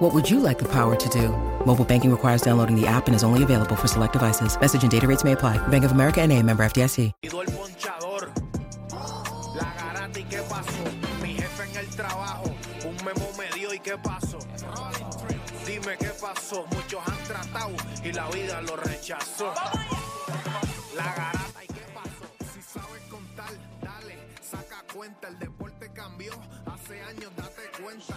What would you like the power to do? Mobile banking requires downloading the app and is only available for select devices. Message and data rates may apply. Bank of America and a member FDIC. Dime qué pasó. Muchos han tratado y la vida lo rechazó. La garata y qué pasó. Si sabes contar, dale, saca cuenta. El deporte cambió. Hace años date cuenta.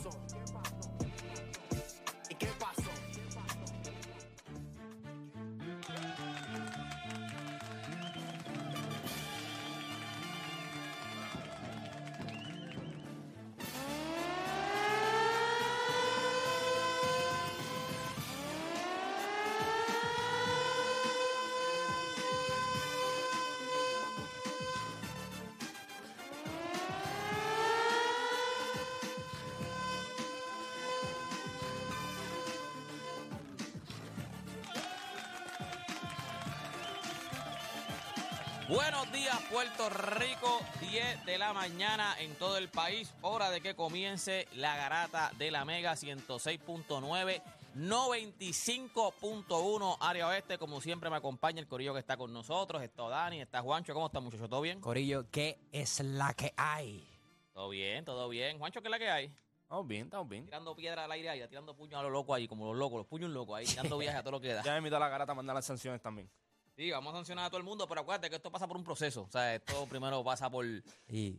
Buenos días, Puerto Rico, 10 de la mañana en todo el país. Hora de que comience la garata de la Mega 106.9, 95.1 área oeste. Como siempre, me acompaña el corillo que está con nosotros. Está Dani, está Juancho. ¿Cómo está, muchachos? ¿Todo bien? Corillo, ¿qué es la que hay? Todo bien, todo bien. Juancho, ¿qué es la que hay? Estamos bien, estamos bien. Tirando piedra al aire ahí, tirando puños a los locos ahí, como los locos, los puños locos ahí, tirando viajes a todo lo que da. Ya me invito a la garata a mandar las sanciones también. Sí, vamos a sancionar a todo el mundo, pero acuérdate que esto pasa por un proceso. O sea, esto primero pasa por,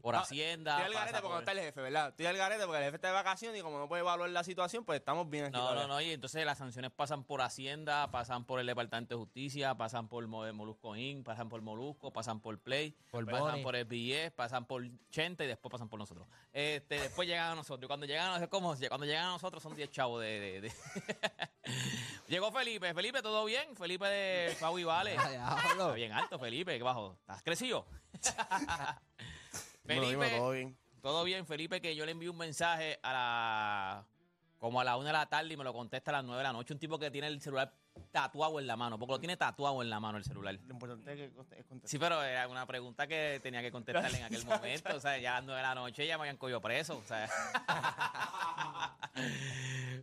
por Hacienda. Estoy al garete porque no por- está el jefe, ¿verdad? Estoy al garete porque el jefe está de vacaciones y como no puede evaluar la situación, pues estamos bien aquí. No, no, todavía. no, y entonces las sanciones pasan por Hacienda, pasan por el Departamento de Justicia, pasan por Mo- Molusco Inc., pasan por Molusco, pasan por Play, Por pasan por SBS, pasan por Chente y después pasan por nosotros. Este, después llegan a nosotros. Y cuando llegan a nosotros, ¿cómo? Cuando llegan a nosotros son 10 chavos de... de- de- Llegó Felipe. Felipe, ¿todo bien? Felipe de Pau y Vale. Está bien alto, Felipe. ¿Qué bajo? ¿Estás crecido? Dímelo, todo bien. Todo bien, Felipe, que yo le envío un mensaje a la. como a la una de la tarde y me lo contesta a las nueve de la noche. Un tipo que tiene el celular tatuado en la mano, porque lo tiene tatuado en la mano el celular. Lo importante es que conte- es contestar. Sí, pero era una pregunta que tenía que contestarle en aquel momento. O sea, ya a las nueve de la noche ya me habían cogido preso. O sea.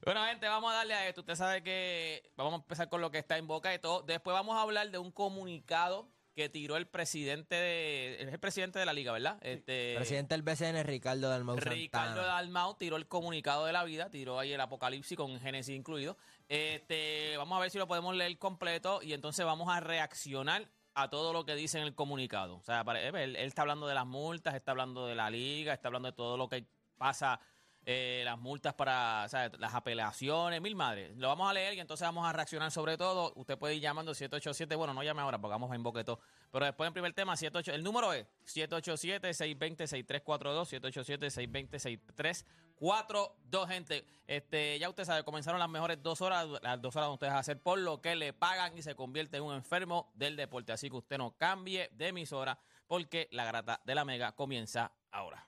bueno, gente, vamos a darle a esto. Usted sabe que vamos a empezar con lo que está en boca de todo. Después vamos a hablar de un comunicado que tiró el presidente de. Es el presidente de la liga, ¿verdad? Este, Presidente del BCN, Ricardo Dalmau Ricardo Santana. Dalmau tiró el comunicado de la vida, tiró ahí el apocalipsis con Génesis incluido. Este, vamos a ver si lo podemos leer completo y entonces vamos a reaccionar a todo lo que dice en el comunicado. O sea, pare- él, él está hablando de las multas, está hablando de la liga, está hablando de todo lo que pasa, eh, las multas para, las apelaciones, mil madres. Lo vamos a leer y entonces vamos a reaccionar sobre todo. Usted puede ir llamando 787, bueno, no llame ahora porque vamos a inboqueto. Pero después en primer tema, 78, el número es 787-620-6342, 787-620-6342, gente. Este, ya usted sabe, comenzaron las mejores dos horas, las dos horas donde ustedes hacer por lo que le pagan y se convierte en un enfermo del deporte. Así que usted no cambie de emisora porque la grata de la mega comienza ahora.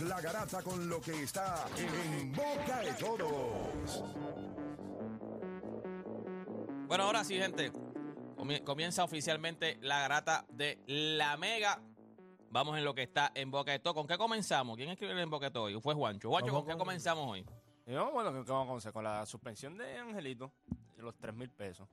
la garata con lo que está en boca de todos. Bueno, ahora sí, gente. Comie- Comienza oficialmente la garata de la Mega. Vamos en lo que está en Boca de Todo. ¿Con qué comenzamos? ¿Quién escribió en Boca de Todo hoy? Fue Juancho. Juancho, ¿con qué comenzamos hoy? Y vamos, bueno, ¿qué vamos a comenzar? Con la suspensión de Angelito, de los 3 mil pesos.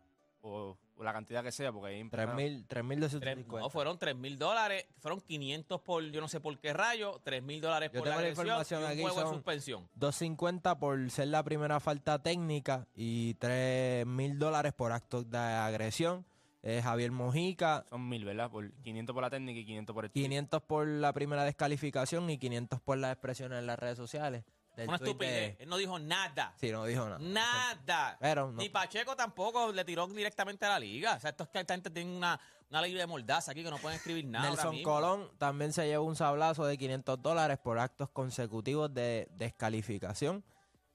O, o la cantidad que sea, porque ahí... 3.000, 3.250. Tres- no, fueron 3 mil dólares. Fueron 500 por yo no sé por qué rayo. 3 mil dólares Yo por la tengo la agresión información y un aquí, juego de son- suspensión. 250 por ser la primera falta técnica y 3 mil dólares por acto de agresión. Eh, Javier Mojica, Son mil, ¿verdad? Por 500 por la técnica y 500 por el... 500 por la primera descalificación y 500 por las expresiones en las redes sociales. Del Una tuit de- estupidez. Él no dijo nada. Sí, no dijo nada. Nada. Pero no- Ni Pacheco tampoco le tiró directamente a la liga. O sea, esto es que esta gente tiene una, una ley de mordaza aquí que no pueden escribir nada. ahora Nelson mismo. Colón también se llevó un sablazo de 500 dólares por actos consecutivos de descalificación.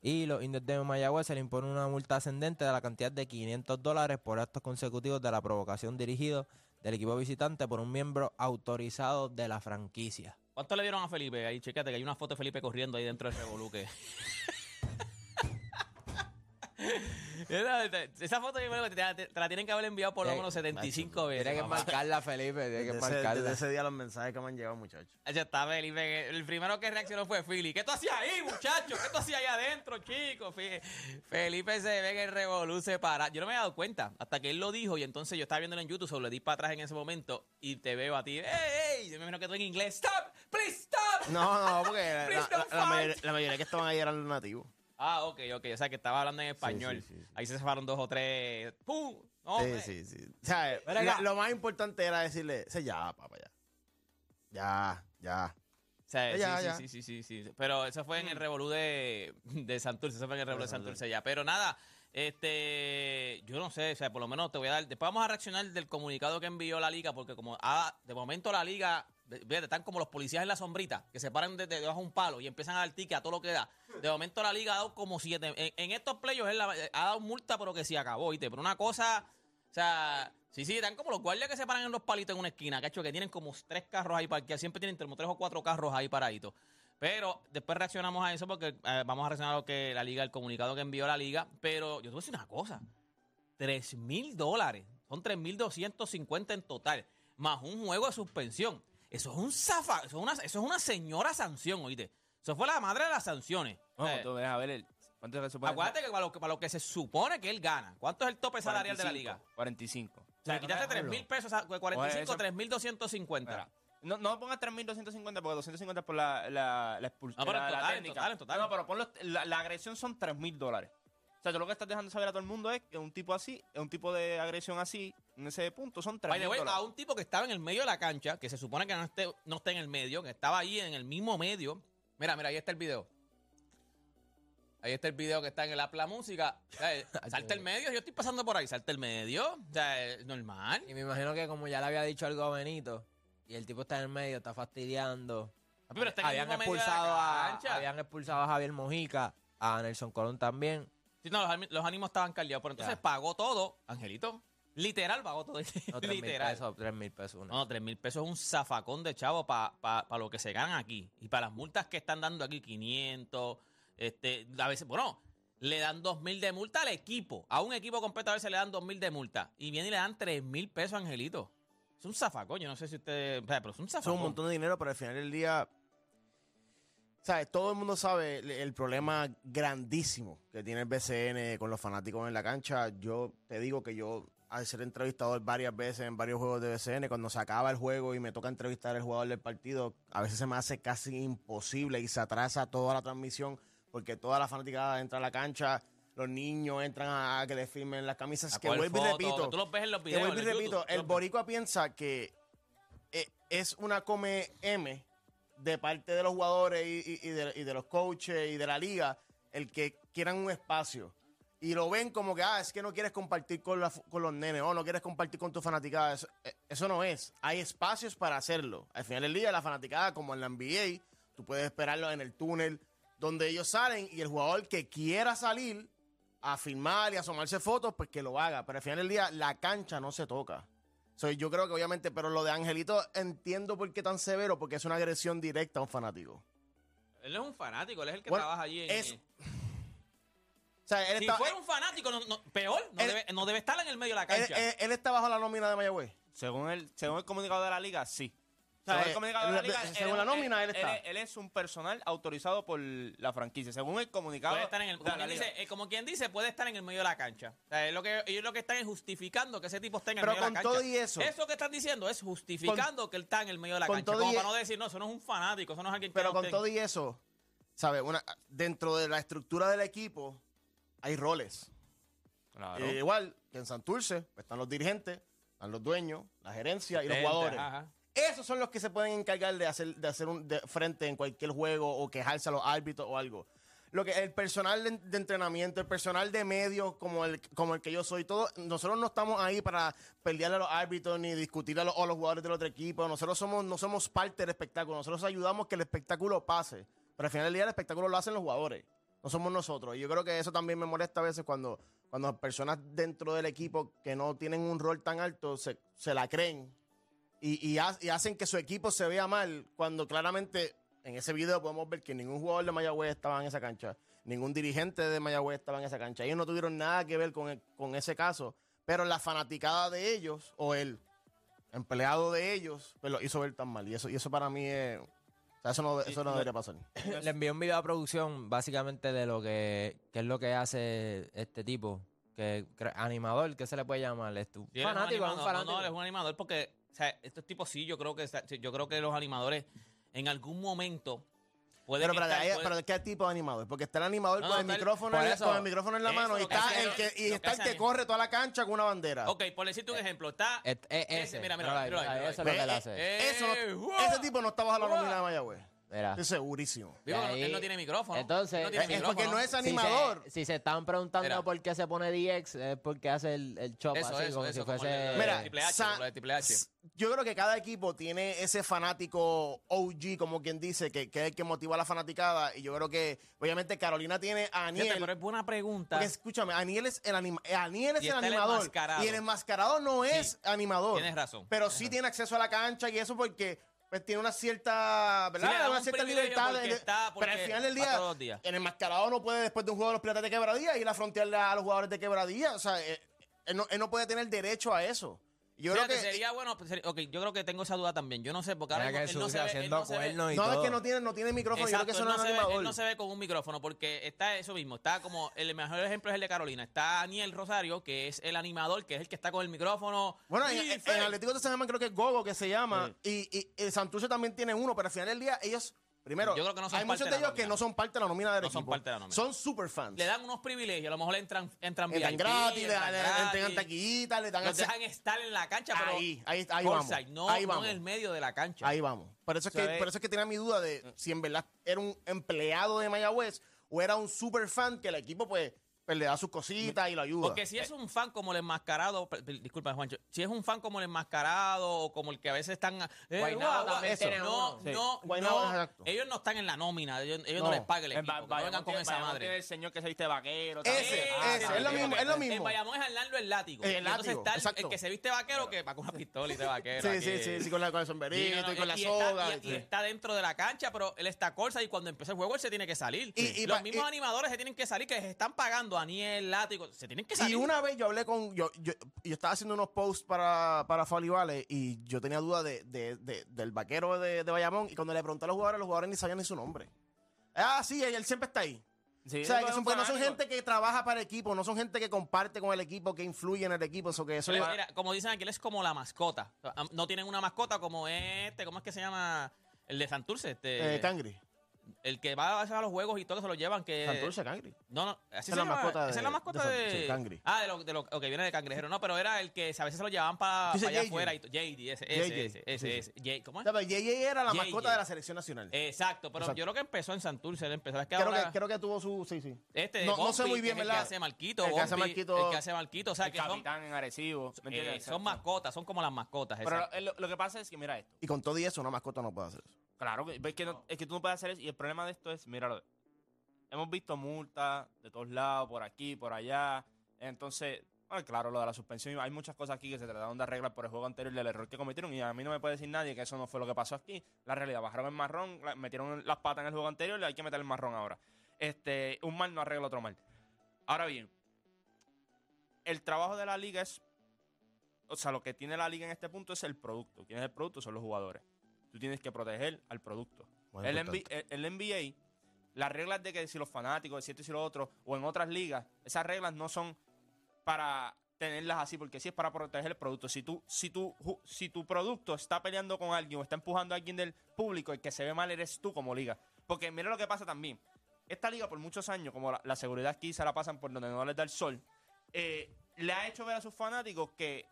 Y los indios de Mayagüez se le impone una multa ascendente de la cantidad de 500 dólares por actos consecutivos de la provocación dirigido del equipo visitante por un miembro autorizado de la franquicia. ¿Cuánto le dieron a Felipe? Ahí, chécate que hay una foto de Felipe corriendo ahí dentro del revolú que- Esa esa foto yo creo que te, te la tienen que haber enviado por lo Eh, menos 75 veces. Tiene que marcarla, Felipe, tiene que Desde marcarla. desde ese día los mensajes que me han llegado, muchachos. Ahí está Felipe. El primero que reaccionó fue Philly. ¿Qué tú hacías ahí, muchacho? ¿Qué tú hacías ahí adentro, chico? Fe- Felipe se ve que el revolú se para. Yo no me había dado cuenta hasta que él lo dijo y entonces yo estaba viéndolo en YouTube, solo le di para atrás en ese momento y te veo a ti. ¡Ey, ey! Yo me imagino que tú en inglés. ¡Stop! ¡Please stop! No, no, porque la, la- mayoría, la mayoría que estaban ahí eran los nativos. Ah, ok, ok. O sea, que estaba hablando en español. sí, sí, sí. Ahí se zafaron dos o tres. ¡Pum! No, Sí, sí, sí. O sea, la- lo más importante era decirle, "Sí, ya, papá, ya. Ya, ya. O sea, Ya, sí, ya. sí, sí, sí, sí, sí. Pero eso fue en el revolú de, de Santurce. Eso fue en el revolú de. Santurce ya. Pero nada, este, yo no sé, o sea, por lo menos te voy a dar. Después vamos a reaccionar del comunicado que envió la liga, porque como ah, de momento la liga, fíjate, están como los policías en la sombrita, que se paran de, de- debajo de un palo y empiezan a dar ticket a todo lo que da. De momento la liga ha dado como siete. En, estos la- ha dado multa, pero que sí acabó, ¿viste? Pero una cosa. O sea, sí, sí, están como los guardias que se paran en los palitos en una esquina, cacho, que tienen como tres carros ahí parqueados, siempre tienen tres o cuatro carros ahí paraditos. Pero después reaccionamos a eso porque eh, vamos a reaccionar a lo que la liga, el comunicado que envió la liga. Pero yo te voy a decir una cosa: 3 mil dólares, son 3 mil 250 en total, más un juego de suspensión. Eso es un zafa, eso es una, eso es una señora sanción, oíste. Eso fue la madre de las sanciones. No, Eh, tú ver el... ¿Cuánto que supone? acuérdate que para lo, que para lo que se supone que él gana, ¿cuánto es el tope salarial de la liga? 45. O sea, quitaste 3 mil pesos, a- 45, eso- 3 mil 250. Espera. No, no pongas 3.250 porque 250 es por la, la, la expulsión. No, pero en la, la total, en técnica. total, en total. No, pero ponlo, la, la agresión son 3.000 dólares. O sea, tú lo que estás dejando saber a todo el mundo es que un tipo así, un tipo de agresión así, en ese punto, son 3.000 By the way, dólares. a un tipo que estaba en el medio de la cancha, que se supone que no esté, no esté en el medio, que estaba ahí en el mismo medio. Mira, mira, ahí está el video. Ahí está el video que está en el app La Música. O sea, eh, salta el medio, yo estoy pasando por ahí, salta el medio. O sea, es normal. Y me imagino que como ya le había dicho algo a Benito, y el tipo está en el medio, está fastidiando. Pero está en el habían mismo medio de la expulsado, a, cancha. habían expulsado a Javier Mojica, a Nelson Colón también. Sí, no, los, los ánimos estaban caldeados. Pero entonces Ya. pagó todo, Angelito. Literal pagó todo. No, 3 mil Literal. pesos, 3 mil pesos. una. No, 3 mil pesos es un zafacón de chavo para lo que se ganan aquí. Y para las multas que están dando aquí, 500. Este, a veces, bueno, le dan 2 mil de multa al equipo. A un equipo completo a veces le dan 2 mil de multa. Y viene y le dan 3 mil pesos Angelito. Es un zafacón. Yo no sé si usted. Pero es un Eso es zafacón. un montón de dinero, pero al final del día, ¿sabes? Todo el mundo sabe el, el problema grandísimo que tiene el BCN con los fanáticos en la cancha. Yo te digo que yo, al ser entrevistador varias veces en varios juegos de BCN, cuando se acaba el juego y me toca entrevistar al jugador del partido, a veces se me hace casi imposible y se atrasa toda la transmisión porque toda la fanaticada entra a la cancha. Los niños entran a, a que les firmen las camisas. Que vuelvo y repito. Tú los ves en los Que vuelvo y repito, YouTube. El boricua piensa que eh, es una come M de parte de los jugadores y, y- y de, y de los coaches y de la liga el que quieran un espacio. Y lo ven como que, ah, es que no quieres compartir con, la- con los nenes o no quieres compartir con tu fanaticada. Eso, eh, eso no es. Hay espacios para hacerlo. Al final del día, la fanaticada, como en la NBA, tú puedes esperarlo en el túnel donde ellos salen y el jugador que quiera salir a filmar y a asomarse fotos, pues que lo haga. Pero al final del día, la cancha no se toca. So, yo creo que obviamente, pero lo de Angelito entiendo por qué tan severo, porque es una agresión directa a un fanático. Él es un fanático, él es el que Bueno, trabaja allí en. es- sea, él Si está, fuera un fanático, no- no- peor, no, Él- debe, no debe estar en el medio de la él, cancha. él- él está bajo la nómina de Mayagüez. Según el, según el comunicado de la liga, sí. O sea, según eh, el comunicado de la él- liga, según él- la nómina, él está. es- Él es un personal autorizado por la franquicia. Según el comunicado Puede estar en el, como, quien dice, eh, como quien dice, puede estar en el medio de la cancha. O sea, es lo que, ellos lo que están es justificando que ese tipo esté en el Pero medio de la con cancha. todo y eso- Eso que están diciendo es justificando que él está en el medio de la con cancha. todo Como y- para no decir, no, eso no es un fanático, eso no es alguien que Pero con todo y eso, ¿sabes? Una, dentro de la estructura del equipo hay roles. Claro. Eh, igual que en Santurce pues, están los dirigentes, están los dueños, la gerencia y los jugadores. ajá. Esos son los que se pueden encargar de hacer, de hacer un de frente en cualquier juego o quejarse a los árbitros o algo. Lo que el personal de, de entrenamiento, el personal de medios como el, como el que yo soy, todo, nosotros no estamos ahí para pelearle a los árbitros ni discutir a los, a los jugadores del otro equipo. Nosotros somos, no somos parte del espectáculo. Nosotros ayudamos que el espectáculo pase. Pero al final del día el espectáculo lo hacen los jugadores. No somos nosotros. Y yo creo que eso también me molesta a veces cuando, cuando personas dentro del equipo que no tienen un rol tan alto se, se la creen y, y ha- y hacen que su equipo se vea mal cuando claramente en ese video podemos ver que ningún jugador de Mayagüez estaba en esa cancha, ningún dirigente de Mayagüez estaba en esa cancha. Ellos no tuvieron nada que ver con, el- con ese caso, pero la fanaticada de ellos o el empleado de ellos pues lo hizo ver tan mal. Y eso, y eso para mí es... o sea, eso no, eso no debería pasar. Le envié un video a producción básicamente de lo que, que es lo que hace este tipo. Que animador, ¿qué se le puede llamar? Sí, es un fanático, un animador. fanático. No, no, él es un animador porque, o sea, estos tipos sí, yo creo que yo creo que los animadores en algún momento pueden Pero, estar- pero ¿qué tipo de animador? Porque está el animador No, con, no, el está el- micrófono por en, la- eso- con el micrófono en la eso mano y lo que está hace- el que, y lo está el que corre toda la cancha con una bandera. Ok, por decirte un ejemplo, está Et- es ese, ese. mira, mira, Míralo ahí, míralo ahí, ahí, míralo Eso es lo que él Eh, hace. Eso Eh, no- wow. ese tipo no está bajo la nómina de Mayagüez. Mira. Estoy segurísimo. Digo, ahí- él no tiene micrófono. Entonces, no tiene es porque no es Si animador. se, si se estaban preguntando Mira. por qué se pone DX, es porque hace el, el chop Eso, así, eso, como eso, si como fuese... el- Mira, Triple H, sa- como lo de Triple H. s- yo creo que cada equipo tiene ese fanático OG, como quien dice, que, que es el que motiva a la fanaticada. Y yo creo que, obviamente, Carolina tiene a Aniel. Fíjate, pero es buena pregunta. Porque escúchame, Aniel es el, anima- eh, Aniel es Y el está el animador. enmascarado. y el enmascarado no es animador. tienes razón. Pero sí tiene acceso a la cancha y eso porque pues, tiene una cierta, ¿verdad? Sí, le da una un cierta libertad. porque pero al final del día, días. el enmascarado no puede, después de un juego de los Piratas de Quebradía, ir a frontearle a los jugadores de Quebradía. O sea, eh, él no, él no puede tener derecho a eso. Yo creo que... sería bueno. pues, sería- ok, yo creo que tengo esa duda también. Yo no sé, porque ahora Mira que él no sucia se ve. él haciendo no se ve- cuernos y no, todo. es que no tiene, no tiene micrófono. Exacto, yo creo que eso él, no no es se ve, él no se ve con un micrófono porque está eso mismo. Está como el mejor ejemplo es el de Carolina. Está Daniel Rosario, que es el animador, que es el que está con el micrófono. Bueno, en, Sí, en- Atlético de San Germán creo que es Gogo que se llama. Y, y, el Santurce también tiene uno, pero al final del día ellos, primero, Yo creo que no son hay parte muchos de ellos que no son parte de la nómina del No son parte de la nómina. Son super fans. le dan unos privilegios. A lo mejor le entran, entran, Entran VIP, gratis, le, entran le- le gratis. entregan taquillitas, le dan Los dejan estar en la cancha, pero Ahí, ahí, ahí vamos. no, ahí no vamos. en el medio de la cancha. Ahí vamos. Por eso es que, por eso es que tenía mi duda de si en verdad era un empleado de Mayagüez o era un super fan que el equipo pues, pues, le da sus cositas y lo ayuda. Porque si es un fan como el enmascarado, per- per- disculpa Juancho, si es un fan como el enmascarado o como el que a veces están... eh, Guaynabo guau, guau, también eso, tiene no, uno. Sí. no, Guaynabo, no, exacto. ellos no están en la nómina, ellos, ellos no. No. les pagan el En equipo, Ba- que no Bayamón vengan con tiene- esa Bayamón madre. tiene el señor que se viste vaquero. Ese, también. ese, es lo mismo, es lo En mismo. Bayamón es Arnaldo el látigo. El Y entonces látigo, está el- el, exacto. que se viste vaquero que va con una pistola y de vaquero. sí, aquí. sí, sí, sí, con, la, con el sombrerito Sí, no, no, y con la y soga. Está, y, sí. está dentro de la cancha, pero él está corsa y cuando empieza el juego él se tiene que salir. Y- y Los pa- mismos y- animadores se tienen que salir, que les están pagando a Aniel, látigo, se tienen que Y salir. una vez yo hablé con. Yo, yo, yo estaba haciendo unos posts para, para Folly Valley y yo tenía duda de, de- de- del vaquero de, de Bayamón. Y cuando le pregunté a los jugadores, los jugadores ni sabían ni su nombre. Ah, sí, él siempre está ahí. Sí, o sea, que son, no son gente que trabaja para el equipo, no son gente que comparte con el equipo, que influye en el equipo. Eso que eso es- mira, como dicen aquí, él es como la mascota. Am- No tienen una mascota como este, ¿cómo es que se llama? El de Santurce, este, eh, Cangri. El que va a veces a los juegos y todo que se lo llevan, que... Santurce, Cangri. No, no, así Esa se es la llama. mascota Esa es de- la mascota de de... Cangri. Ah, de lo, de lo ok, viene de cangrejero. No, pero era el que a veces se lo llevaban para allá JJ. afuera. y JD, ese, JJ, ese, ese, ese, sí, ese. J- ¿Cómo es? O sea, JJ era la JJ. mascota de la selección nacional. Exacto, pero Exacto. yo creo que empezó en Santurce, él empezó. Es que creo, ahora, que, creo que tuvo su. Sí, sí. este no- no sé muy bien, que es ¿verdad? El que hace Marquito, El que hace Marquito- El que hace Marquito, o sea, El que son, capitán en Arecibo. ¿me eh, son mascotas, son como las mascotas. Pero lo, lo que pasa es que, mira esto. Y con todo y eso, una mascota no puede hacer eso. Claro, es, que no- es que tú no puedes hacer eso. Y el problema de esto es, míralo. Hemos visto multas de todos lados, por aquí, por allá. Entonces, claro, lo de la suspensión. Hay muchas cosas aquí que se trataron de arreglar por el juego anterior del error que cometieron. Y a mí no me puede decir nadie que eso no fue lo que pasó aquí. La realidad, bajaron el marrón, metieron las patas en el juego anterior y hay que meter el marrón ahora. Este, un mal no arregla otro mal. Ahora bien, el trabajo de la liga es, o sea, lo que tiene la liga en este punto es el producto. ¿Quién es el producto? Son los jugadores. Tú tienes que proteger al producto. Muy El. NBA, el- el NBA, las reglas de que si los fanáticos, de si esto y si lo otro, o en otras ligas, esas reglas no son para tenerlas así, porque sí es para proteger el producto. Si tú, si tú, si tu producto está peleando con alguien o está empujando a alguien del público, el que se ve mal eres tú como liga. Porque mira lo que pasa también. Esta liga por muchos años, como la, la seguridad aquí se la pasan por donde no les da el sol, eh, le ha hecho ver a sus fanáticos que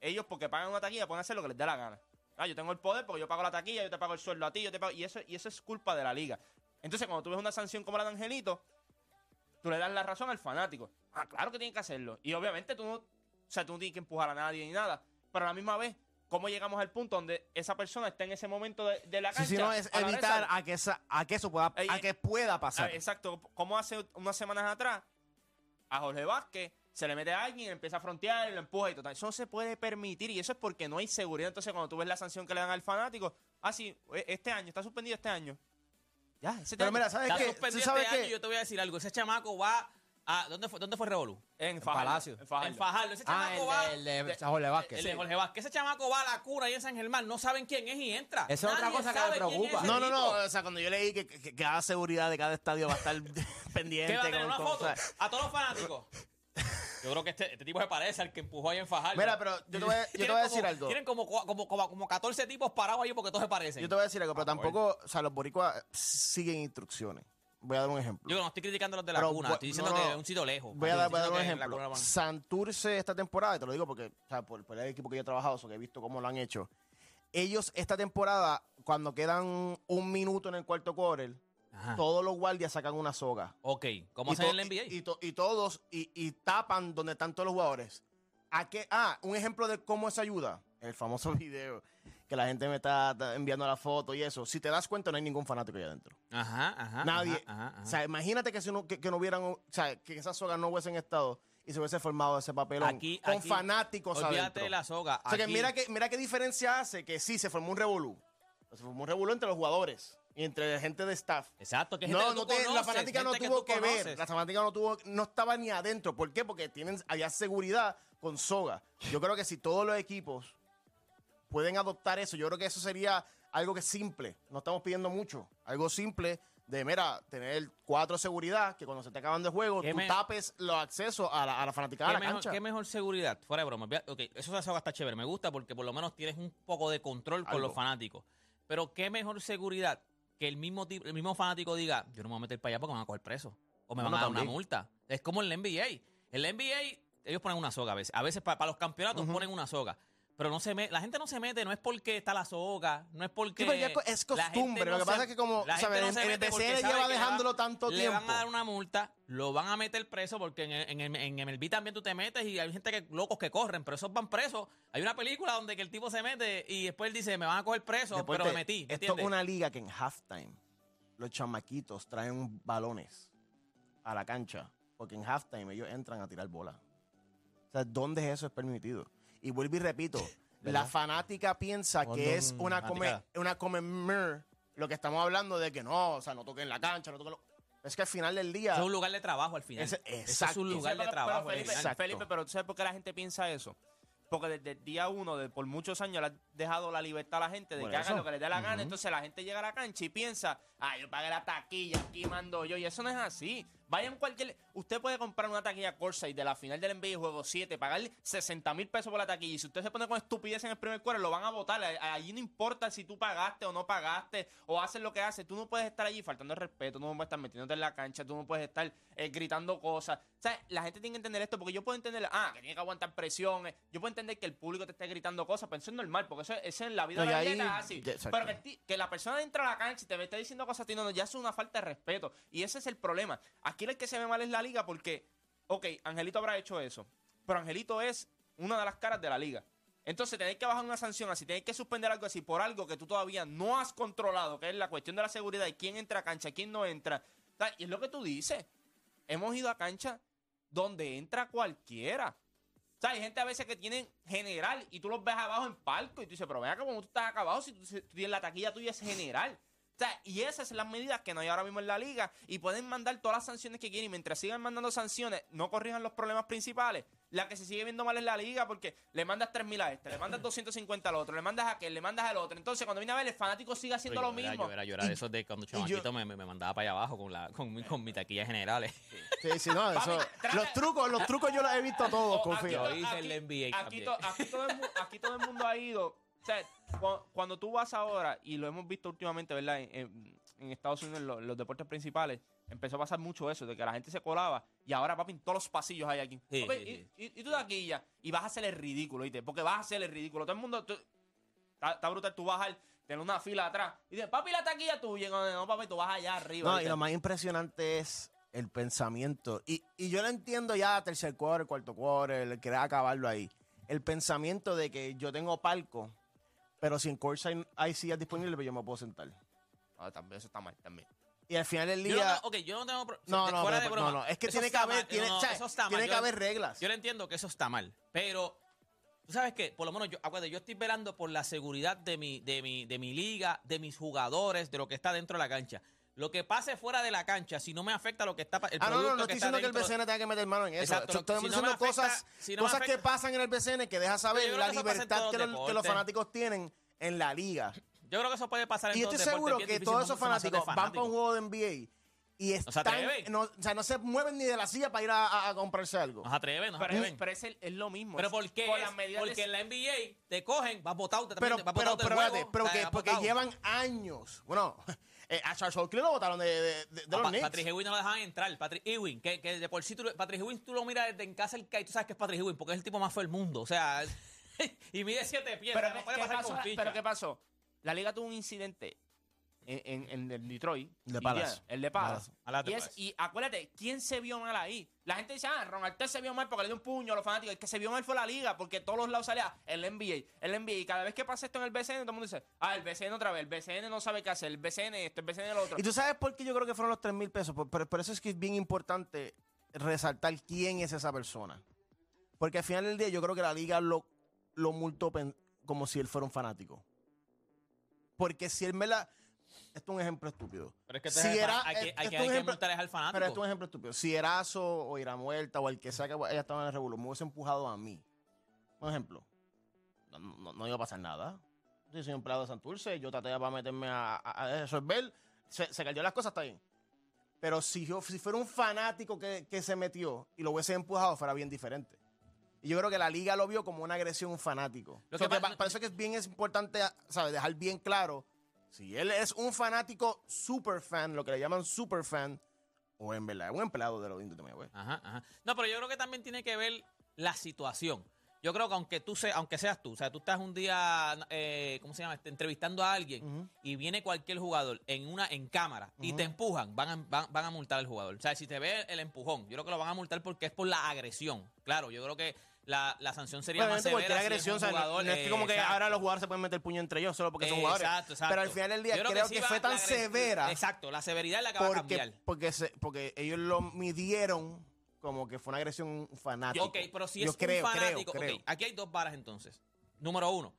ellos porque pagan una taquilla pueden hacer lo que les dé la gana. Ah, yo tengo el poder porque yo pago la taquilla, yo te pago el sueldo a ti, yo te pago. Y eso, y eso es culpa de la liga. Entonces, cuando tú ves una sanción como la de Angelito, tú le das la razón al fanático. Ah, claro que tienen que hacerlo. Y obviamente tú no, o sea, tú no tienes que empujar a nadie ni nada. Pero a la misma vez, ¿cómo llegamos al punto donde esa persona está en ese momento de, de la cancha? sí, no, es a evitar a que, esa- a que eso pueda, Ey, a que pueda Ah, pasar. exacto. Como hace unas semanas atrás, a Jorge Vázquez se le mete a alguien, empieza a frontear, lo empuja y total. Eso no se puede permitir y eso es porque no hay seguridad. Entonces, cuando tú ves la sanción que le dan al fanático, ah, sí, e- este año, está suspendido este año. Ya, ese Pero mira, ¿sabes Está qué? suspendido ¿Tú sabes este año qué? yo te voy a decir algo. Ese chamaco va a... ¿Dónde fue, dónde fue Revolú? en Fajardo, Palacio. En Fajardo. En Fajardo. Ese Ah, chamaco va... el de, el de Jorge Vázquez. El de Jorge Vázquez. Ese chamaco va a la cura ahí en San Germán. No saben quién es y entra. Esa es otra cosa que me preocupa. No, no, no. O sea, cuando yo leí que, que- que cada seguridad de cada estadio va a estar pendiente. ¿Qué va a tener con una foto? A todos los fanáticos. Yo creo que este, este tipo se parece al que empujó ahí en Fajardo. Mira, pero yo te voy a- yo te Tienen voy a como- decir algo. Tienen como, como, como, como 14 tipos parados ahí porque todos se parecen. Yo te voy a decir algo, pero Ah, tampoco, o sea, los boricuas siguen instrucciones. Voy a dar un ejemplo. Yo no estoy criticando a los de la Pero cuna, estoy diciendo no, no. que es un sitio lejos. Voy a dar, voy a dar un ejemplo. Santurce esta temporada, y te lo digo porque, o sea, por, por el equipo que yo he trabajado, so que he visto cómo lo han hecho. Ellos esta temporada, cuando quedan un minuto en el cuarto quarter, Ajá. todos los guardias sacan una soga. Ok, ¿cómo hacen en el NBA? Y, y to- y todos, y, y tapan donde están todos los jugadores. ¿A qué? Ah, un ejemplo de cómo eso ayuda. El famoso video que la gente me está, está enviando la foto y eso. Si te das cuenta, no hay ningún fanático ahí adentro. Ajá, ajá. Nadie. ajá. O sea, imagínate que, si no, que, que no hubieran, o sea, que esas sogas no hubiesen estado y se hubiese formado ese papelón Aquí- con aquí- fanáticos Olvídate adentro. de la soga. O sea, que mira, que mira qué diferencia hace que sí se formó un revolú. Se formó un revolú entre los jugadores y entre la gente de staff. Exacto, que gente No, que no te- la conoces, fanática no tuvo que, ver. conoces. La fanática no tuvo, no estaba ni adentro. ¿Por qué? Porque tienen allá seguridad con soga. Yo creo que si todos los equipos pueden adoptar eso, yo creo que eso sería algo que es simple. No estamos pidiendo mucho. Algo simple de, mira, tener cuatro seguridad, que cuando se te acaban de juego, ¿Qué tú tapes los accesos a la, a la fanaticada ¿Qué de la mejor, cancha. qué mejor seguridad? Fuera de broma. Ok, eso de soga está chévere. Me gusta porque por lo menos tienes un poco de control con Algo. los fanáticos. Pero qué mejor seguridad que el mismo, tipo- el mismo fanático diga, yo no me voy a meter para allá porque me van a coger preso. O me No, van a dar una multa. Es como en la NBA. En la NBA ellos ponen una soga a veces. A veces para, los campeonatos ponen una soga. Pero no se me, la gente no se mete, no es porque está la soga, no es porque... Sí, pero ya es costumbre. no Lo que se- pasa es que como, la gente no En- en el BCN sabe lleva le dejándolo tanto le tiempo. van a dar una multa, lo van a meter preso porque en, el- en, el- en MLB también tú te metes y hay gente que locos que corren, pero esos van presos. Hay una película donde que el tipo se mete y después él dice, me van a coger preso, pero me metí. ¿me Esto es una liga que en halftime los chamaquitos traen balones a la cancha. Porque en halftime ellos entran a tirar bola. O sea, ¿dónde eso es permitido? Y vuelvo y repito, la fanática piensa Cuando que es un- una come, una come mer, lo que estamos hablando de que no, o sea, no toquen la cancha, no toquen lo- Es que al final del día... Eso es un lugar de trabajo al final. Es exacto. un lugar de pero- trabajo. pero Felipe. Exacto. Felipe, pero ¿tú sabes por qué la gente piensa eso? Porque desde el día uno, de, por muchos años, le has dejado la libertad a la gente de Por que hagan eso. lo que les dé la gana. Entonces la gente llega a la cancha y piensa, ah, yo pagué la taquilla, aquí mando yo. Y eso no es así. Vayan cualquier. Usted puede comprar una taquilla Corsair de la final del NBA Juego 7, pagarle 60 mil pesos por la taquilla. Y si usted se pone con estupidez en el primer cuarto, lo van a votar. Allí no importa si tú pagaste o no pagaste o haces lo que haces. Tú no puedes estar allí faltando respeto, tú no puedes estar metiéndote en la cancha, tú no puedes estar eh, gritando cosas. O sea, la gente tiene que entender esto porque yo puedo entender, ah, que tiene que aguantar presión. eh, Yo puedo entender que el público te esté gritando cosas, pero eso es normal porque eso, eso en la vida No, de y la ahí- atleta es así. ya. Pero que, el ti- que la persona entra a la cancha y te esté diciendo cosas a ti, no, no, ya es una falta de respeto. Y ese es el problema. Aquí el que se ve mal es la liga porque, ok, Angelito habrá hecho eso, pero Angelito es una de las caras de la liga. Entonces, tenéis que bajar una sanción así, tenéis que suspender algo así por algo que tú todavía no has controlado, que es la cuestión de la seguridad y quién entra a cancha, quién no entra. Y es lo que tú dices. Hemos ido a cancha donde entra cualquiera. O sea, hay gente a veces que tienen general y tú los ves abajo en palco y tú dices, pero vea como tú estás acá abajo si tú, si tú tienes la taquilla tuya es general. O sea, y esas son las medidas que no hay ahora mismo en la liga y pueden mandar todas las sanciones que quieren y mientras sigan mandando sanciones, no corrijan los problemas principales. La que se sigue viendo mal es la liga porque le mandas 3.000 a este, le mandas 250 al otro, le mandas a aquel, le mandas al otro. Entonces, cuando viene a ver, el fanático sigue haciendo Yo lo era- mismo. Yo era, yo era de esos de cuando chamaquito me, me, me mandaba para allá abajo con, la, con, mi, con mi taquilla generales. Sí, sí, no, eso. Los trucos, los trucos yo los he visto todos, O aquí, confío. Aquí, to- todo el, mu- aquí todo el mundo ha ido. O sea, cu- cuando, tú vas ahora, y lo hemos visto últimamente, ¿verdad? En, en- en Estados Unidos, en los, los deportes principales, empezó a pasar mucho eso, de que la gente se colaba y ahora, papi, en todos los pasillos hay aquí. Sí, Papi, sí, sí. y, y- y tú de aquí ya, y vas a hacer el ridículo, ¿viste? Porque vas a hacer el ridículo. Todo el mundo. tú- Está, está brutal, tú bajas, tener una fila atrás. Y dices, papi, la taquilla tuya. Y cuando, No, papi, tú vas allá arriba. No, y lo más impresionante es el pensamiento. Y, y yo lo entiendo ya, tercer quarter, cuarto quarter, el querer acabarlo ahí. El pensamiento de que yo tengo palco, pero si en courtside hay sillas disponibles, pues yo me puedo sentar. Ah, también, eso está mal, también. Y al final del Yo no, día... tengo- ok, yo no tengo... pro- No, no, fuera pero- de broma, no, no, es que tiene que haber, mal, tiene, no, no, o sea, eso está mal. tiene que Yo- haber reglas. Yo le entiendo que eso está mal, pero tú sabes que, por lo menos yo, acuérdate, yo estoy velando por la seguridad de mi, de mi, de mi liga, de mis jugadores, de lo que está dentro de la cancha. Lo que pase fuera de la cancha, si no me afecta lo que está el Ah, no, no, no estoy diciendo que el BCN tenga que meter mano en eso. Exacto, Estamos si no diciendo afecta- cosas, si no cosas que pasan en el BCN que deja saber la que libertad que, los que fanáticos tienen en la liga. Yo creo que eso puede pasar en Y yo estoy seguro que todos no esos fanáticos van para un juego de NBA y están, no, o sea, no se mueven ni de la silla para ir a, a- a comprarse algo. Nos atreven, nos Pero, atreven. es, pero es, el- es lo mismo. Pero ¿por qué? Con es? las medidas de- Porque en la NBA te cogen, vas botado, te pero, vas pero, pero, juego, espérate, pero que- vas porque botado. llevan años. Bueno, eh, a Charles Oakley lo votaron de, de, de- de A los Pa- Knicks. Patrick Ewing no lo dejaban entrar. Patrick Ewing, que, que de por sí tú, Patrick Ewing tú lo miras desde en casa el y tú sabes que es Patrick Ewing porque es el tipo más feo del mundo. O sea, y mide siete pies. Pero, no ¿qué puede pasar pasó? pero ¿qué pasó? La liga tuvo un incidente en, en, en el Detroit. El de Palace. El de. Al de Y, es- y acuérdate, ¿quién se vio mal ahí? La gente dice, ah, Ron Artest se vio mal porque le dio un puño a los fanáticos. El que se vio mal fue la liga, porque todos los lados salía el NBA, el NBA. Y cada vez que pasa esto en el BCN, todo el mundo dice, ah, el BCN otra vez, el BCN no sabe qué hacer, el BCN esto, el BCN lo otro. Y tú sabes por qué yo creo que fueron los 3 mil pesos. Por, por- por eso es que es bien importante resaltar quién es esa persona. Porque al final del día yo creo que la liga lo, lo multó como si él fuera un fanático. Porque si él me la... Esto es un ejemplo estúpido. Pero es que si entonces era- hay que, hay que, multar al fanático. Pero esto es un ejemplo estúpido. Si Erazo o Ira Muerta o el que sea que ella estaba en el revuelo me hubiese empujado a mí. Un ejemplo. No, no- no iba a pasar nada. Yo soy empleado de Santurce, yo traté para meterme a, a- a resolver. Se, se cayó las cosas, está bien. Pero si yo si fuera un fanático que, que se metió y lo hubiese empujado, fuera bien diferente. Y yo creo que la liga lo vio como una agresión a un fanático. Lo So que que pa- pa- por eso que es bien es importante ¿sabes? dejar bien claro si él es un fanático super fan, lo que le llaman super fan, o en verdad es un empleado de los indios de Mayagüez. Ajá, ajá. No, pero yo creo que también tiene que ver la situación. Yo creo que aunque tú se, aunque seas tú, o sea, tú estás un día, eh, ¿cómo se llama? Este, entrevistando a alguien y viene cualquier jugador en una en cámara y te empujan, van a, van, van a multar al jugador. O sea, si te ve el empujón, yo creo que lo van a multar porque es por la agresión. Claro, yo creo que la, la sanción sería más severa cualquier si es un agresión, o sea, no- es como que exacto. ahora los jugadores se pueden meter puño entre ellos solo porque son jugadores. Exacto, exacto. Pero al final del día Yo creo, que, fue tan severa Exacto, la severidad es la que va a porque, cambiar. porque, se- porque ellos lo midieron como que fue una agresión fanática. Ok, pero si Yo es creo, un fanático, creo, creo. ok, aquí hay dos varas entonces. Número uno,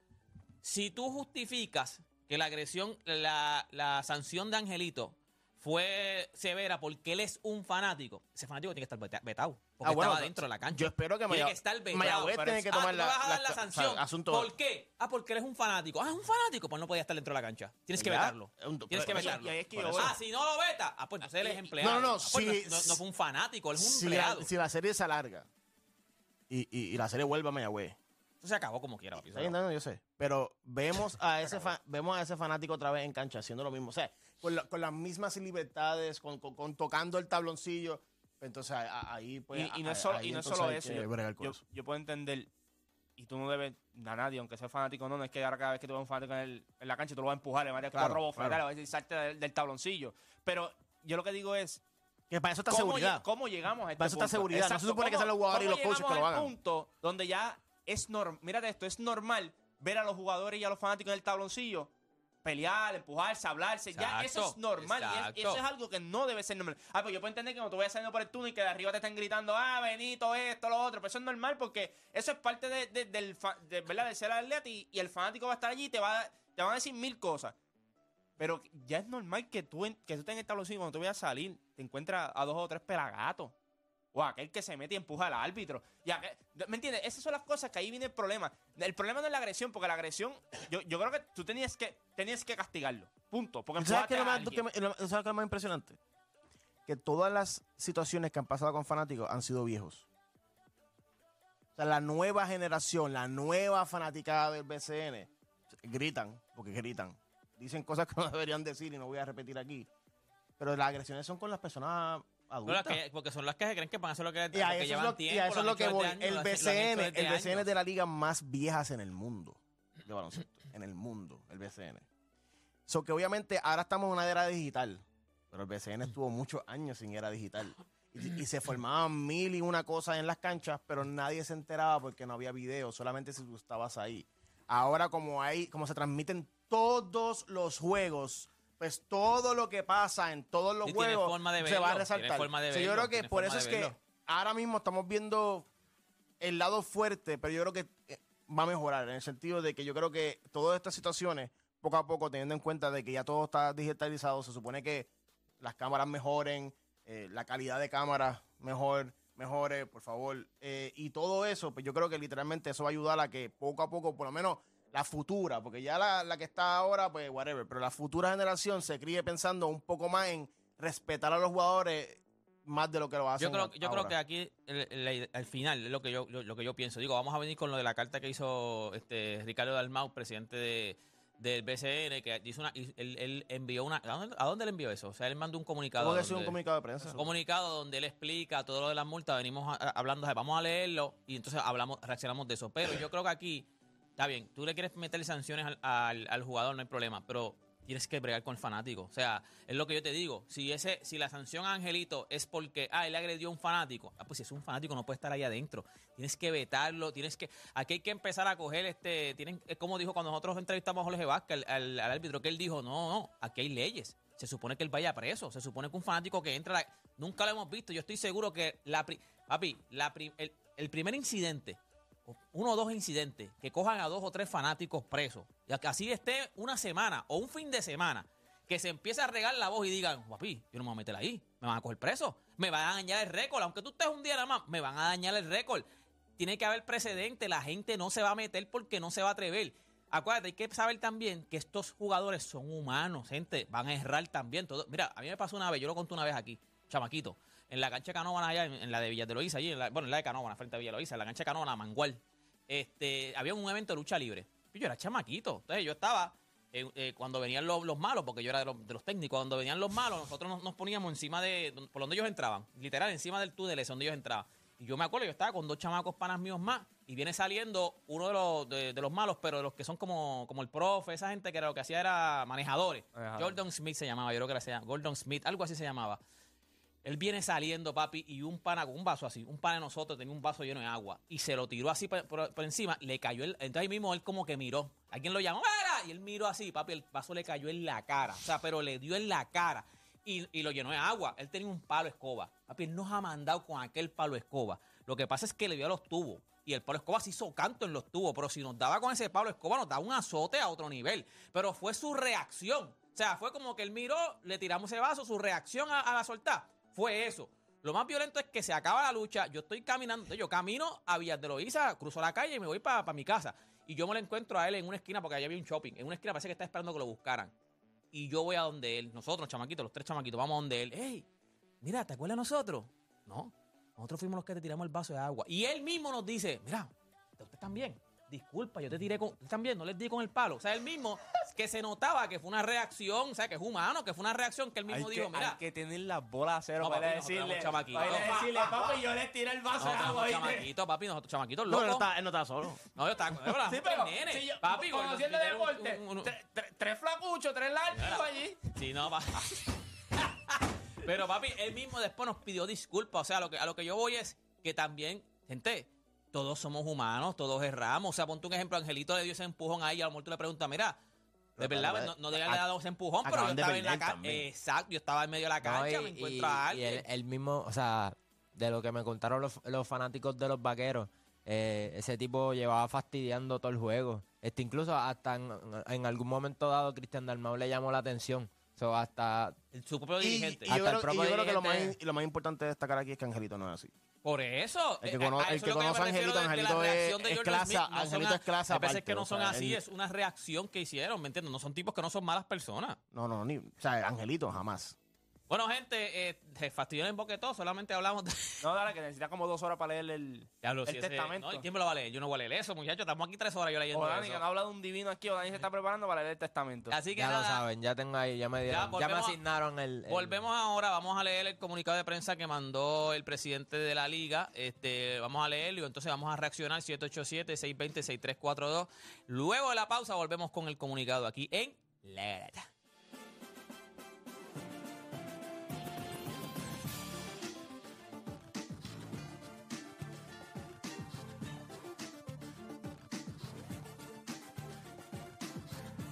si tú justificas que la agresión, la, la sanción de Angelito fue severa porque él es un fanático, ese fanático tiene que estar veta- vetado. Porque Ah, bueno, estaba dentro de la cancha. yo espero que tiene que estar vetado. Tiene que ah, tomar la- vas a dar la- la o sea, sanción. asunto- ¿Por qué? Ah, porque eres un fanático. Ah, es un fanático, pues no podía estar dentro de la cancha. Tienes que vetarlo. Tienes que vetarlo. es que yo. Ah, si no lo veta, ah, pues entonces él es empleado. No, no, no, Ah, pues si- no, no- no fue un fanático, él es un si, la, empleado. si la serie se alarga y, y- y la serie vuelve a Mayagüez. Eso se acabó como quiera, papi. Está no, no, yo sé. Pero vemos a ese fa- vemos a ese fanático otra vez en cancha haciendo lo mismo. O sea, con, la- con las mismas libertades, con, con- con tocando el tabloncillo. Entonces ahí pues. y, y no es solo, ahí y no solo eso. Yo, yo- yo puedo entender, y tú no debes a nadie, aunque sea fanático o no, no es que ahora cada vez que tú ves un fanático en, el- en la cancha, tú lo vas a empujar, le vas a Claro, bofetadas, claro. le vas a decir, salte del, del tabloncillo. Pero yo lo que digo es, Que para eso está ¿cómo, seguridad. lle- ¿cómo llegamos a este Para eso está punto? seguridad. No se Exacto, supone que ¿cómo- sean los jugadores y los coaches que lo al hagan? punto donde ya es normal, mírate esto, es normal ver a los jugadores y a los fanáticos en el tabloncillo pelear, empujarse, hablarse, ya eso es normal y es- eso es algo que no debe ser normal. Ah, pues yo puedo entender que cuando tú vayas saliendo por el túnel y que de arriba te están gritando, ah, Benito, esto, lo otro, pero eso es normal porque eso es parte de, de- del, de, ser atleta y, y el fanático va a estar allí y te, va, a- te van a decir mil cosas. Pero ya es normal que tú, que tú estés en Estados Unidos cuando tú vayas a salir, te encuentras a dos o tres pelagatos. O aquel que se mete y empuja al árbitro. Y aquel- ¿Me entiendes? Esas son las cosas que ahí viene el problema. El problema no es la agresión, porque la agresión, yo, yo creo que tú tenías que, tenías que castigarlo. Punto. Porque ¿Sabes qué es lo más, alguien. que me- lo- ¿sabes qué es lo más impresionante? Que todas las situaciones que han pasado con fanáticos han sido viejos. O sea, la nueva generación, la nueva fanaticada del BCN, gritan, porque gritan. Dicen cosas que no deberían decir y no voy a repetir aquí. Pero las agresiones son con las personas No, las adultas. que- porque son las que se creen que van a hacer lo que, Y a lo que eso es llevan lo, tiempo. y a eso es lo que voy. años, El BCN, el BCN años. es de la liga más viejas en el mundo de baloncesto. en el mundo, el BCN. So que obviamente ahora estamos en una era digital, pero el BCN estuvo muchos años sin era digital. Y, y se formaban mil y una cosas en las canchas, pero nadie se enteraba porque no había video, solamente si tú estabas ahí. Ahora como hay, como se transmiten todos los juegos, pues todo lo que pasa en todos los juegos forma de se va a resaltar. forma de yo creo que por eso es que ahora mismo estamos viendo el lado fuerte, pero yo creo que eh, va a mejorar en el sentido de que yo creo que todas estas situaciones, poco a poco, teniendo en cuenta de que ya todo está digitalizado, se supone que las cámaras mejoren, eh, la calidad de cámaras mejor, mejore, por favor, eh, y todo eso, pues yo creo que literalmente eso va a ayudar a que poco a poco, por lo menos la futura, porque ya la, la que está ahora, pues whatever, pero la futura generación se críe pensando un poco más en respetar a los jugadores más de lo que lo hacen Yo creo, yo creo que aquí, el- el- al final, es lo que, yo, lo, lo que yo pienso. Digo, vamos a venir con lo de la carta que hizo este Ricardo Dalmau, presidente de, del BCN, que hizo una, él, él envió una... ¿a dónde, a dónde le envió eso? O sea, él mandó un comunicado. ¿Cómo un comunicado de prensa? un comunicado donde él explica todo lo de las multas. Venimos a- a- hablando, vamos a leerlo y entonces hablamos, reaccionamos de eso. Pero yo creo que aquí, está bien, tú le quieres meter sanciones al, al- jugador, no hay problema, pero tienes que bregar con el fanático. O sea, es lo que yo te digo. Si ese, si la sanción a Angelito es porque, ah, él agredió a un fanático, ah, pues si es un fanático no puede estar ahí adentro. Tienes que vetarlo, tienes que, aquí hay que empezar a coger este, tienen, es como dijo cuando nosotros entrevistamos a Jorge Vázquez, al, al- árbitro, que él dijo, no, no, aquí hay leyes. Se supone que él vaya preso. Se supone que un fanático que entra. la- nunca lo hemos visto. Yo estoy seguro que la. Papi, la el, el primer incidente, uno o dos incidentes, que cojan a dos o tres fanáticos presos, y así esté una semana o un fin de semana, que se empiece a regar la voz y digan, papi, yo no me voy a meter ahí. Me van a coger preso. Me van a dañar el récord. Aunque tú estés un día nada más, me van a dañar el récord. Tiene que haber precedente. La gente no se va a meter porque no se va a atrever. Acuérdate, hay que saber también que estos jugadores son humanos, gente. Van a errar también. Todo. Mira, a mí me pasó una vez, yo lo conté una vez aquí, chamaquito, en la cancha de Canóvana allá, en, en la de Villas de Loíza, allí, en la- bueno, en la de Canóvana, frente a Villa Loíza, en la cancha de Canóvana, Mangual. Este, había un evento de lucha libre. Yo era chamaquito. Entonces yo estaba, eh, eh, cuando venían los, los malos, porque yo era de los, de los técnicos, cuando venían los malos, nosotros nos, nos poníamos encima de, por donde ellos entraban, literal, encima del túnel, donde ellos entraban. Y yo me acuerdo, yo estaba con dos chamacos panas míos más, y viene saliendo uno de los, de, de los malos, pero de los que son como, como el profe, esa gente que era, lo que hacía era manejadores. Manejadores. Gordon Smith se llamaba, yo creo que era, Gordon Smith, algo así se llamaba. Él viene saliendo, papi, y un pana con un vaso así, un pana de nosotros tenía un vaso lleno de agua y se lo tiró así por, encima, le cayó el, entonces ahí mismo él como que miró, alguien lo llamó, ¡Mira! y él miró así, papi, el vaso le cayó en la cara, o sea, pero le dio en la cara y, y lo llenó de agua. Él tenía un palo escoba, papi, él nos ha mandado con aquel palo escoba. Lo que pasa es que le dio a los tubos y el palo escoba se hizo canto en los tubos, pero si nos daba con ese palo escoba nos daba un azote a otro nivel, pero fue su reacción. O sea, fue como que él miró, le tiramos ese vaso, su reacción a, a la soltar fue eso. Lo más violento es que se acaba la lucha, yo estoy caminando, yo camino a Villas de Loíza, cruzo la calle y me voy para mi casa. Y yo me lo encuentro a él en una esquina, porque allá había un shopping, en una esquina parece que está esperando que lo buscaran. Y yo voy a donde él, nosotros, chamaquitos, los tres chamaquitos, vamos a donde él. ¡Ey! Mira, ¿te acuerdas de nosotros? No, nosotros fuimos los que te tiramos el vaso de agua. Y él mismo nos dice, mira, ustedes también. Disculpa, yo te tiré con. Ustedes también, no les di con el palo. O sea, él mismo, que se notaba que fue una reacción, o sea, que es humano, que fue una reacción que él mismo hay, dijo, que, mira. hay que tener las bolas a cero No, para papi, decirle, para decirle, papi, yo le tiré el vaso No, de agua, nosotros ¿viste? chamaquitos, papi, nosotros chamaquitos No, locos. él no está, él no está solo. No, yo estaba con él, Sí, pero nene. si yo- papi, conociendo un- deporte, un- un- tre- tre- tres flacuchos, tres largos allí. Sí, no, pa- Pero papi, él mismo después nos pidió disculpas. O sea, a lo que, a lo que yo voy es que también, gente, todos somos humanos, todos erramos. O sea, ponte un ejemplo, Angelito le dio ese empujón ahí, a lo mejor tú le preguntas, mira, de verdad, no, no debía ac- haberle dado ese empujón, pero yo acaban de estaba en la perder cancha. también. Exacto, yo estaba en medio de la No, cancha, y- me encuentro y- a y alguien. el, el mismo, o sea, de lo que me contaron los, los fanáticos de los vaqueros, eh, ese tipo llevaba fastidiando todo el juego. Este, incluso hasta en, en algún momento dado Cristian Dalmau le llamó la atención. So, hasta Su propio Y, y dirigente. yo, Hasta el creo, y propio yo creo que lo más, dirigente- lo más importante de destacar aquí es que Angelito no es así. Por eso. El que eh, cono- a el que conoce a Angelito, Angelito es- es clase-. No Angelito a- es clase Hay veces que no o son sea, así, es una reacción que hicieron, ¿me entiendes? No son tipos que no son malas personas. No, no, ni. O sea, Angelito jamás. Bueno, gente, eh, se fastidió el emboquetó, solamente hablamos de... No, dale, que necesita como dos horas para leer el, Diablo, el si ese- testamento. no, ¿y ¿Quién me lo va a leer? Yo no voy a leer eso, muchachos. Estamos aquí tres horas yo leyendo O Dani, eso. que no habla de un divino aquí, o Dani se está preparando para leer el testamento. Así que ya lo nada, saben, ya tengo ahí, ya me dieron, ya, me volvemos a- asignaron el, el- Volvemos ahora, vamos a leer el comunicado de prensa que mandó el presidente de la liga. Este, vamos a leerlo y entonces vamos a reaccionar 787-620-6342. Luego de la pausa volvemos con el comunicado aquí en La Garata.